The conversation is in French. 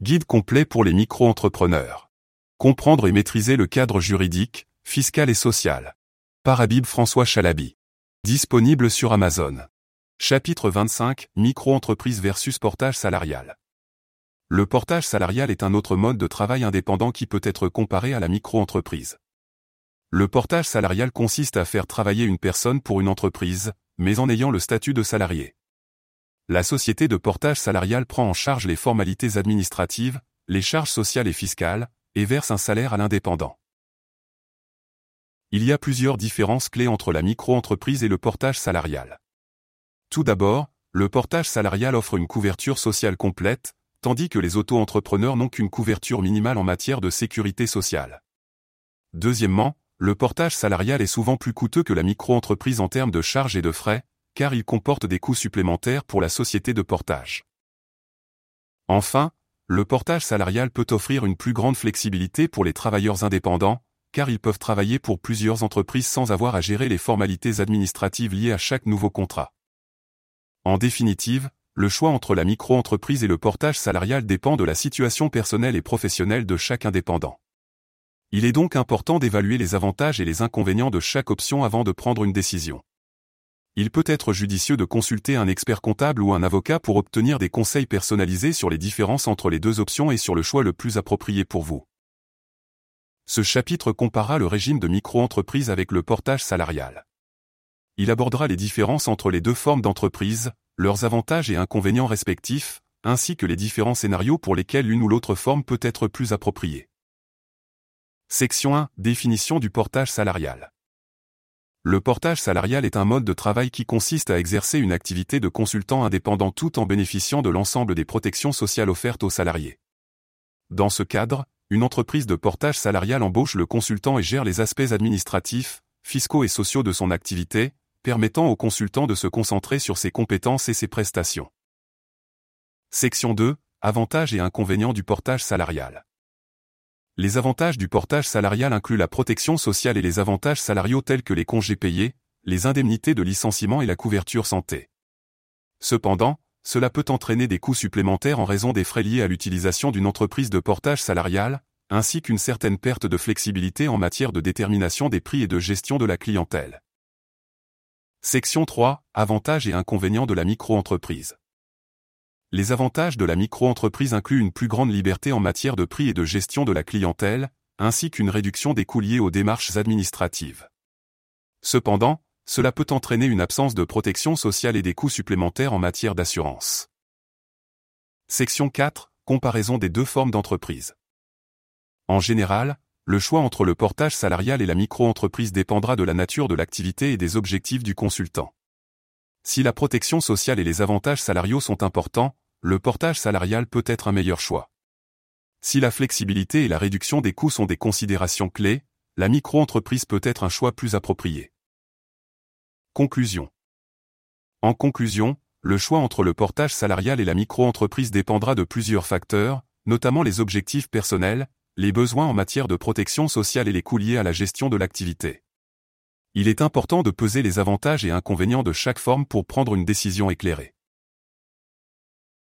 Guide complet pour les micro-entrepreneurs. Comprendre et maîtriser le cadre juridique, fiscal et social. Par Habib François Chalabi. Disponible sur Amazon. Chapitre 25 Micro-entreprise versus portage salarial. Le portage salarial est un autre mode de travail indépendant qui peut être comparé à la micro-entreprise. Le portage salarial consiste à faire travailler une personne pour une entreprise, mais en ayant le statut de salarié. La société de portage salarial prend en charge les formalités administratives, les charges sociales et fiscales, et verse un salaire à l'indépendant. Il y a plusieurs différences clés entre la micro-entreprise et le portage salarial. Tout d'abord, le portage salarial offre une couverture sociale complète, tandis que les auto-entrepreneurs n'ont qu'une couverture minimale en matière de sécurité sociale. Deuxièmement, le portage salarial est souvent plus coûteux que la micro-entreprise en termes de charges et de frais, car il comporte des coûts supplémentaires pour la société de portage. Enfin, le portage salarial peut offrir une plus grande flexibilité pour les travailleurs indépendants, car ils peuvent travailler pour plusieurs entreprises sans avoir à gérer les formalités administratives liées à chaque nouveau contrat. En définitive, le choix entre la micro-entreprise et le portage salarial dépend de la situation personnelle et professionnelle de chaque indépendant. Il est donc important d'évaluer les avantages et les inconvénients de chaque option avant de prendre une décision. Il peut être judicieux de consulter un expert comptable ou un avocat pour obtenir des conseils personnalisés sur les différences entre les deux options et sur le choix le plus approprié pour vous. Ce chapitre compara le régime de micro-entreprise avec le portage salarial. Il abordera les différences entre les deux formes d'entreprise, leurs avantages et inconvénients respectifs, ainsi que les différents scénarios pour lesquels l'une ou l'autre forme peut être plus appropriée. Section 1. Définition du portage salarial. Le portage salarial est un mode de travail qui consiste à exercer une activité de consultant indépendant tout en bénéficiant de l'ensemble des protections sociales offertes aux salariés. Dans ce cadre, une entreprise de portage salarial embauche le consultant et gère les aspects administratifs, fiscaux et sociaux de son activité, permettant au consultant de se concentrer sur ses compétences et ses prestations. Section 2. Avantages et inconvénients du portage salarial. Les avantages du portage salarial incluent la protection sociale et les avantages salariaux tels que les congés payés, les indemnités de licenciement et la couverture santé. Cependant, cela peut entraîner des coûts supplémentaires en raison des frais liés à l'utilisation d'une entreprise de portage salarial, ainsi qu'une certaine perte de flexibilité en matière de détermination des prix et de gestion de la clientèle. Section 3. Avantages et inconvénients de la micro-entreprise. Les avantages de la micro-entreprise incluent une plus grande liberté en matière de prix et de gestion de la clientèle, ainsi qu'une réduction des coûts liés aux démarches administratives. Cependant, cela peut entraîner une absence de protection sociale et des coûts supplémentaires en matière d'assurance. Section 4. Comparaison des deux formes d'entreprise. En général, le choix entre le portage salarial et la micro-entreprise dépendra de la nature de l'activité et des objectifs du consultant. Si la protection sociale et les avantages salariaux sont importants, le portage salarial peut être un meilleur choix. Si la flexibilité et la réduction des coûts sont des considérations clés, la micro-entreprise peut être un choix plus approprié. Conclusion. En conclusion, le choix entre le portage salarial et la micro-entreprise dépendra de plusieurs facteurs, notamment les objectifs personnels, les besoins en matière de protection sociale et les coûts liés à la gestion de l'activité. Il est important de peser les avantages et inconvénients de chaque forme pour prendre une décision éclairée.